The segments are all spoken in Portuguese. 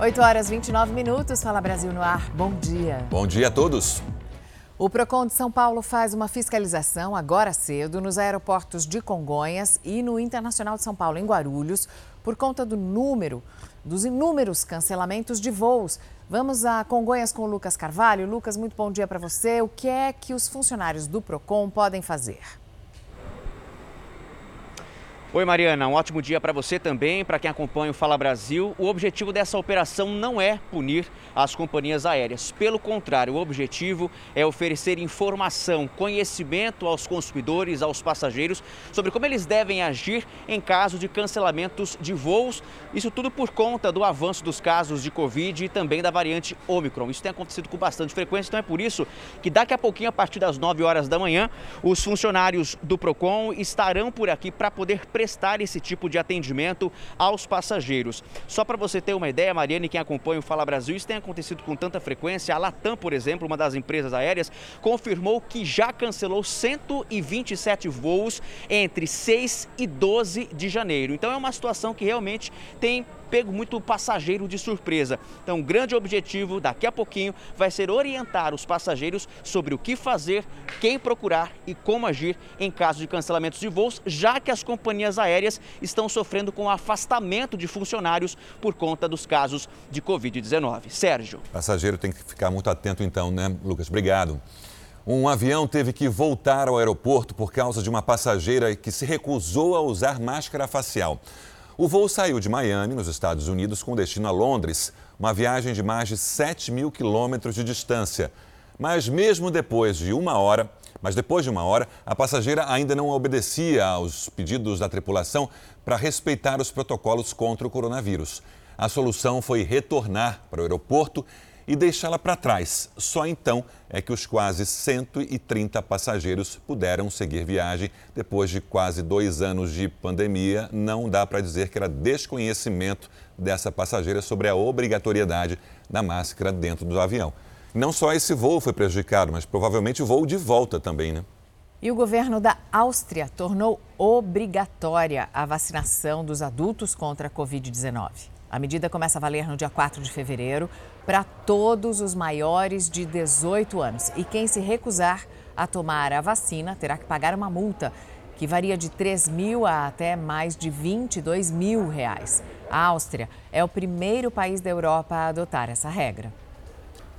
8 horas 29 minutos. Fala Brasil no ar. Bom dia. Bom dia a todos. O Procon de São Paulo faz uma fiscalização agora cedo nos aeroportos de Congonhas e no Internacional de São Paulo, em Guarulhos, por conta do número, dos inúmeros cancelamentos de voos. Vamos a Congonhas com o Lucas Carvalho. Lucas, muito bom dia para você. O que é que os funcionários do Procon podem fazer? Oi, Mariana. Um ótimo dia para você também, para quem acompanha o Fala Brasil. O objetivo dessa operação não é punir as companhias aéreas. Pelo contrário, o objetivo é oferecer informação, conhecimento aos consumidores, aos passageiros, sobre como eles devem agir em caso de cancelamentos de voos. Isso tudo por conta do avanço dos casos de Covid e também da variante Omicron. Isso tem acontecido com bastante frequência, então é por isso que daqui a pouquinho, a partir das 9 horas da manhã, os funcionários do PROCON estarão por aqui para poder prestar esse tipo de atendimento aos passageiros. Só para você ter uma ideia, Mariane, quem acompanha o Fala Brasil, isso tem acontecido com tanta frequência. A Latam, por exemplo, uma das empresas aéreas, confirmou que já cancelou 127 voos entre 6 e 12 de janeiro. Então é uma situação que realmente tem pego muito passageiro de surpresa. Então, o grande objetivo daqui a pouquinho vai ser orientar os passageiros sobre o que fazer, quem procurar e como agir em caso de cancelamentos de voos, já que as companhias aéreas estão sofrendo com afastamento de funcionários por conta dos casos de Covid-19. Sérgio. Passageiro tem que ficar muito atento então, né, Lucas? Obrigado. Um avião teve que voltar ao aeroporto por causa de uma passageira que se recusou a usar máscara facial. O voo saiu de Miami, nos Estados Unidos, com destino a Londres, uma viagem de mais de 7 mil quilômetros de distância. Mas mesmo depois de uma hora, mas depois de uma hora, a passageira ainda não obedecia aos pedidos da tripulação para respeitar os protocolos contra o coronavírus. A solução foi retornar para o aeroporto e deixá-la para trás. Só então é que os quase 130 passageiros puderam seguir viagem depois de quase dois anos de pandemia. Não dá para dizer que era desconhecimento dessa passageira sobre a obrigatoriedade da máscara dentro do avião. Não só esse voo foi prejudicado, mas provavelmente o voo de volta também, né? E o governo da Áustria tornou obrigatória a vacinação dos adultos contra a Covid-19. A medida começa a valer no dia 4 de fevereiro para todos os maiores de 18 anos. E quem se recusar a tomar a vacina terá que pagar uma multa que varia de 3 mil a até mais de 22 mil reais. A Áustria é o primeiro país da Europa a adotar essa regra.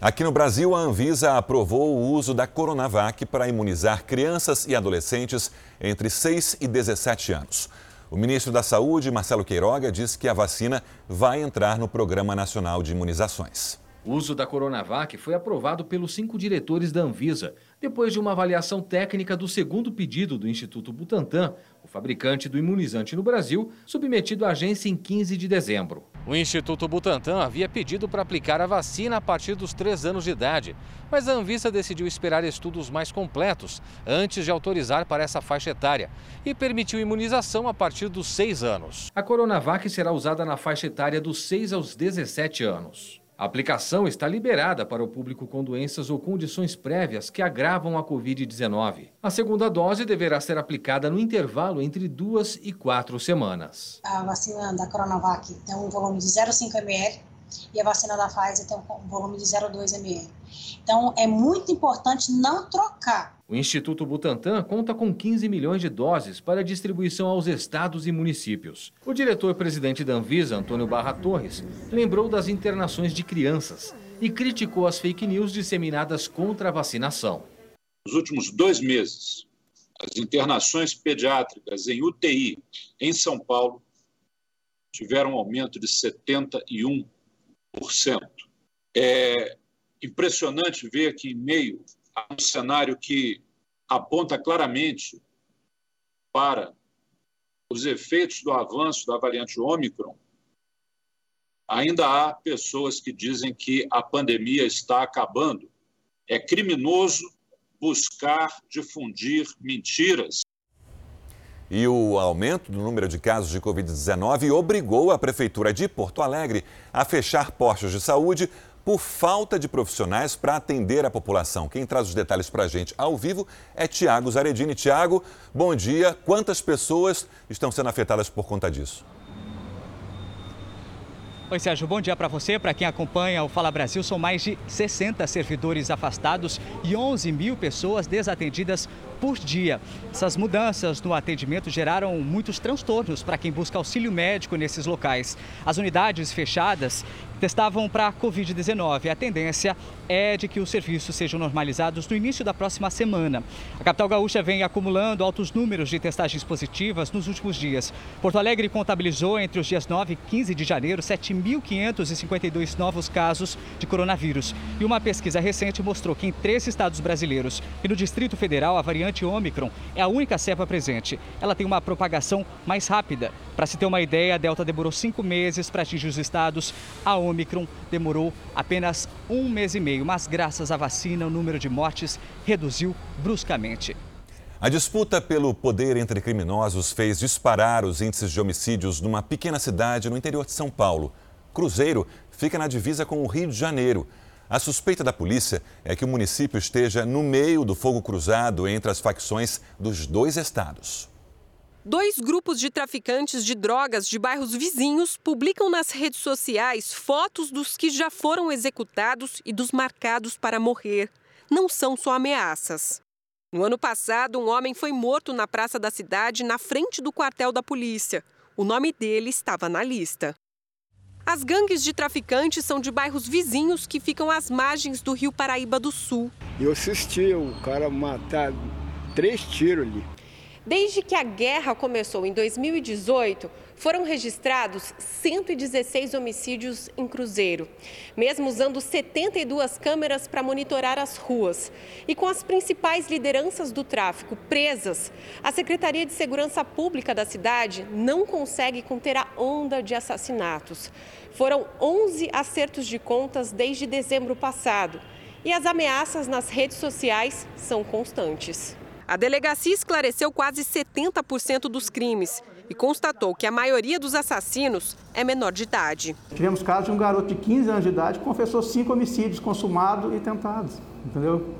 Aqui no Brasil, a Anvisa aprovou o uso da Coronavac para imunizar crianças e adolescentes entre 6 e 17 anos. O ministro da Saúde, Marcelo Queiroga, disse que a vacina vai entrar no Programa Nacional de Imunizações. O uso da Coronavac foi aprovado pelos cinco diretores da Anvisa, depois de uma avaliação técnica do segundo pedido do Instituto Butantan, o fabricante do imunizante no Brasil, submetido à agência em 15 de dezembro. O Instituto Butantan havia pedido para aplicar a vacina a partir dos 3 anos de idade, mas a Anvisa decidiu esperar estudos mais completos antes de autorizar para essa faixa etária e permitiu imunização a partir dos 6 anos. A Coronavac será usada na faixa etária dos 6 aos 17 anos. A aplicação está liberada para o público com doenças ou condições prévias que agravam a Covid-19. A segunda dose deverá ser aplicada no intervalo entre duas e quatro semanas. A vacina da Coronavac tem um volume de 0,5 ml e a vacina da Pfizer tem um volume de 0,2 ml. Então, é muito importante não trocar o Instituto Butantan conta com 15 milhões de doses para distribuição aos estados e municípios. O diretor-presidente da Anvisa, Antônio Barra Torres, lembrou das internações de crianças e criticou as fake news disseminadas contra a vacinação. Nos últimos dois meses, as internações pediátricas em UTI em São Paulo tiveram um aumento de 71%. É impressionante ver que, em meio um cenário que aponta claramente para os efeitos do avanço da variante Ômicron, ainda há pessoas que dizem que a pandemia está acabando. É criminoso buscar difundir mentiras. E o aumento do número de casos de Covid-19 obrigou a Prefeitura de Porto Alegre a fechar postos de saúde por falta de profissionais para atender a população. Quem traz os detalhes para a gente ao vivo é Tiago Zaredini. Tiago, bom dia. Quantas pessoas estão sendo afetadas por conta disso? Oi, Sérgio, bom dia para você. Para quem acompanha o Fala Brasil, são mais de 60 servidores afastados e 11 mil pessoas desatendidas por dia. Essas mudanças no atendimento geraram muitos transtornos para quem busca auxílio médico nesses locais. As unidades fechadas testavam para a Covid-19. A tendência é de que os serviços sejam normalizados no início da próxima semana. A capital gaúcha vem acumulando altos números de testagens positivas nos últimos dias. Porto Alegre contabilizou entre os dias 9 e 15 de janeiro 7.552 novos casos de coronavírus. E uma pesquisa recente mostrou que em três estados brasileiros e no Distrito Federal a variante Ômicron é a única cepa presente. Ela tem uma propagação mais rápida. Para se ter uma ideia, a Delta demorou cinco meses para atingir os estados. A Ômicron demorou apenas um mês e meio, mas graças à vacina, o número de mortes reduziu bruscamente. A disputa pelo poder entre criminosos fez disparar os índices de homicídios numa pequena cidade no interior de São Paulo. Cruzeiro fica na divisa com o Rio de Janeiro. A suspeita da polícia é que o município esteja no meio do fogo cruzado entre as facções dos dois estados. Dois grupos de traficantes de drogas de bairros vizinhos publicam nas redes sociais fotos dos que já foram executados e dos marcados para morrer. Não são só ameaças. No ano passado, um homem foi morto na praça da cidade, na frente do quartel da polícia. O nome dele estava na lista. As gangues de traficantes são de bairros vizinhos que ficam às margens do rio Paraíba do Sul. Eu assisti o cara matar três tiros ali. Desde que a guerra começou em 2018, foram registrados 116 homicídios em Cruzeiro, mesmo usando 72 câmeras para monitorar as ruas. E com as principais lideranças do tráfico presas, a Secretaria de Segurança Pública da cidade não consegue conter a onda de assassinatos. Foram 11 acertos de contas desde dezembro passado. E as ameaças nas redes sociais são constantes. A delegacia esclareceu quase 70% dos crimes e constatou que a maioria dos assassinos é menor de idade. Tivemos caso de um garoto de 15 anos de idade que confessou cinco homicídios consumados e tentados, entendeu?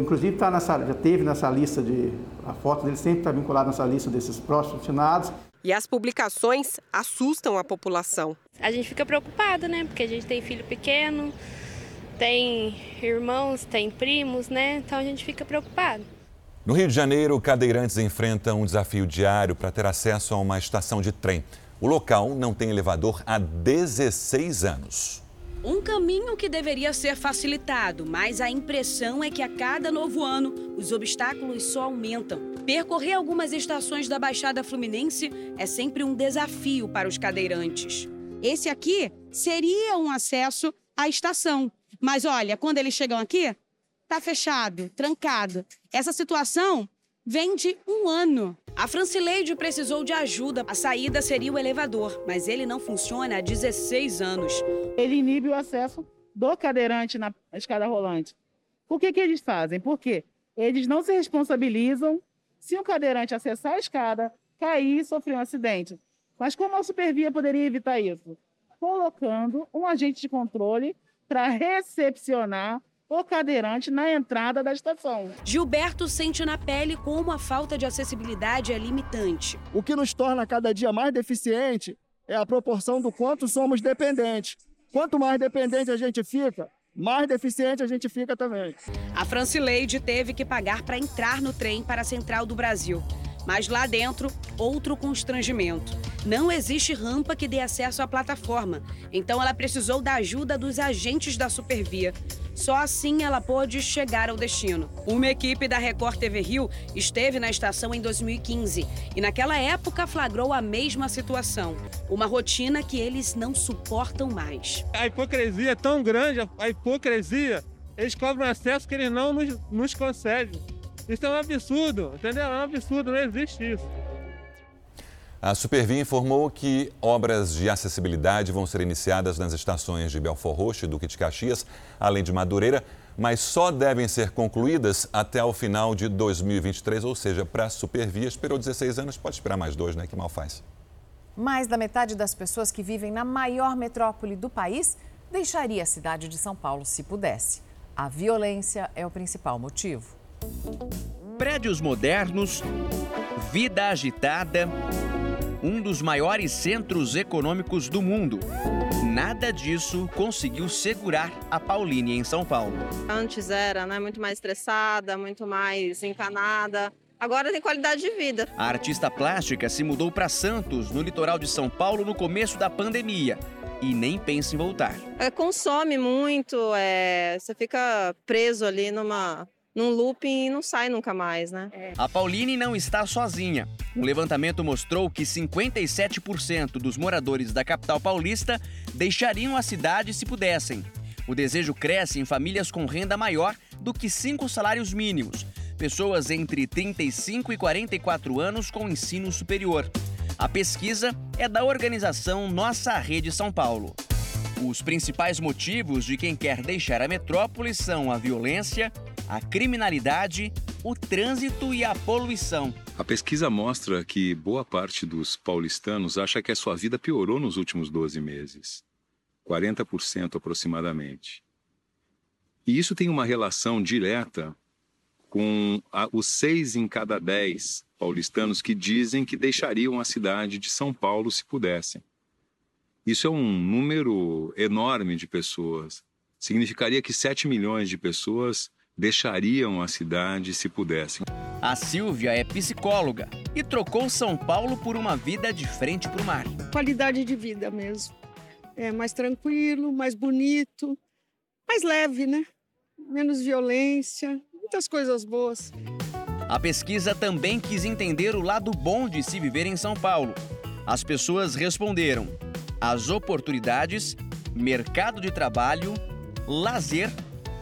Inclusive tá nessa, já teve nessa lista de. A foto dele sempre está vinculada nessa lista desses próximos finados. E as publicações assustam a população. A gente fica preocupado, né? Porque a gente tem filho pequeno, tem irmãos, tem primos, né? Então a gente fica preocupado. No Rio de Janeiro, cadeirantes enfrentam um desafio diário para ter acesso a uma estação de trem. O local não tem elevador há 16 anos. Um caminho que deveria ser facilitado, mas a impressão é que a cada novo ano os obstáculos só aumentam. Percorrer algumas estações da Baixada Fluminense é sempre um desafio para os cadeirantes. Esse aqui seria um acesso à estação, mas olha, quando eles chegam aqui, tá fechado, trancado. Essa situação vem de um ano. A Francileide precisou de ajuda. A saída seria o elevador, mas ele não funciona há 16 anos. Ele inibe o acesso do cadeirante na escada rolante. Por que, que eles fazem? Porque eles não se responsabilizam se o cadeirante acessar a escada, cair e sofrer um acidente. Mas como a Supervia poderia evitar isso? Colocando um agente de controle para recepcionar o cadeirante na entrada da estação. Gilberto sente na pele como a falta de acessibilidade é limitante. O que nos torna cada dia mais deficiente é a proporção do quanto somos dependentes. Quanto mais dependente a gente fica, mais deficiente a gente fica também. A Francileide teve que pagar para entrar no trem para a Central do Brasil. Mas lá dentro, outro constrangimento. Não existe rampa que dê acesso à plataforma, então ela precisou da ajuda dos agentes da Supervia. Só assim ela pôde chegar ao destino. Uma equipe da Record TV Rio esteve na estação em 2015 e naquela época flagrou a mesma situação. Uma rotina que eles não suportam mais. A hipocrisia é tão grande, a hipocrisia, eles cobram acesso que eles não nos, nos concedem. Isso é um absurdo, entendeu? É um absurdo, não existe isso. A Supervia informou que obras de acessibilidade vão ser iniciadas nas estações de Belfor Roxo e Duque de Caxias, além de Madureira, mas só devem ser concluídas até o final de 2023, ou seja, para a Supervia esperou 16 anos, pode esperar mais dois, né? Que mal faz. Mais da metade das pessoas que vivem na maior metrópole do país deixaria a cidade de São Paulo se pudesse. A violência é o principal motivo. Prédios modernos, vida agitada um dos maiores centros econômicos do mundo. Nada disso conseguiu segurar a Pauline em São Paulo. Antes era né, muito mais estressada, muito mais encanada. Agora tem qualidade de vida. A artista plástica se mudou para Santos, no litoral de São Paulo, no começo da pandemia. E nem pensa em voltar. É, consome muito, é, você fica preso ali numa, num looping e não sai nunca mais, né? A Pauline não está sozinha. Um levantamento mostrou que 57% dos moradores da capital paulista deixariam a cidade se pudessem. O desejo cresce em famílias com renda maior do que cinco salários mínimos, pessoas entre 35 e 44 anos com ensino superior. A pesquisa é da organização Nossa Rede São Paulo. Os principais motivos de quem quer deixar a metrópole são a violência, a criminalidade, o trânsito e a poluição. A pesquisa mostra que boa parte dos paulistanos acha que a sua vida piorou nos últimos 12 meses. 40% aproximadamente. E isso tem uma relação direta com a, os seis em cada dez paulistanos que dizem que deixariam a cidade de São Paulo se pudessem. Isso é um número enorme de pessoas. Significaria que 7 milhões de pessoas deixariam a cidade se pudessem. A Silvia é psicóloga e trocou São Paulo por uma vida de frente para o mar. Qualidade de vida mesmo. É mais tranquilo, mais bonito, mais leve, né? Menos violência, muitas coisas boas. A pesquisa também quis entender o lado bom de se viver em São Paulo. As pessoas responderam: as oportunidades, mercado de trabalho, lazer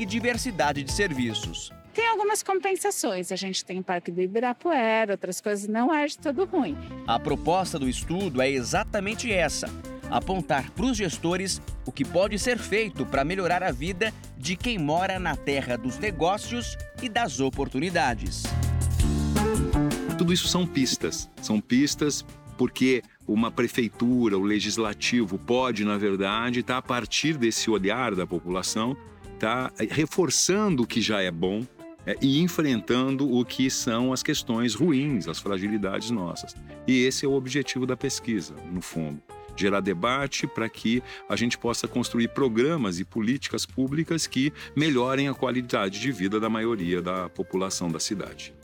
e diversidade de serviços. Tem algumas compensações. A gente tem o Parque do Ibirapuera, outras coisas não é de todo ruim. A proposta do estudo é exatamente essa: apontar para os gestores o que pode ser feito para melhorar a vida de quem mora na terra dos negócios e das oportunidades. Tudo isso são pistas. São pistas porque uma prefeitura, o legislativo pode, na verdade, estar tá a partir desse olhar da população, tá reforçando o que já é bom é, e enfrentando o que são as questões ruins, as fragilidades nossas. E esse é o objetivo da pesquisa, no fundo gerar debate para que a gente possa construir programas e políticas públicas que melhorem a qualidade de vida da maioria da população da cidade.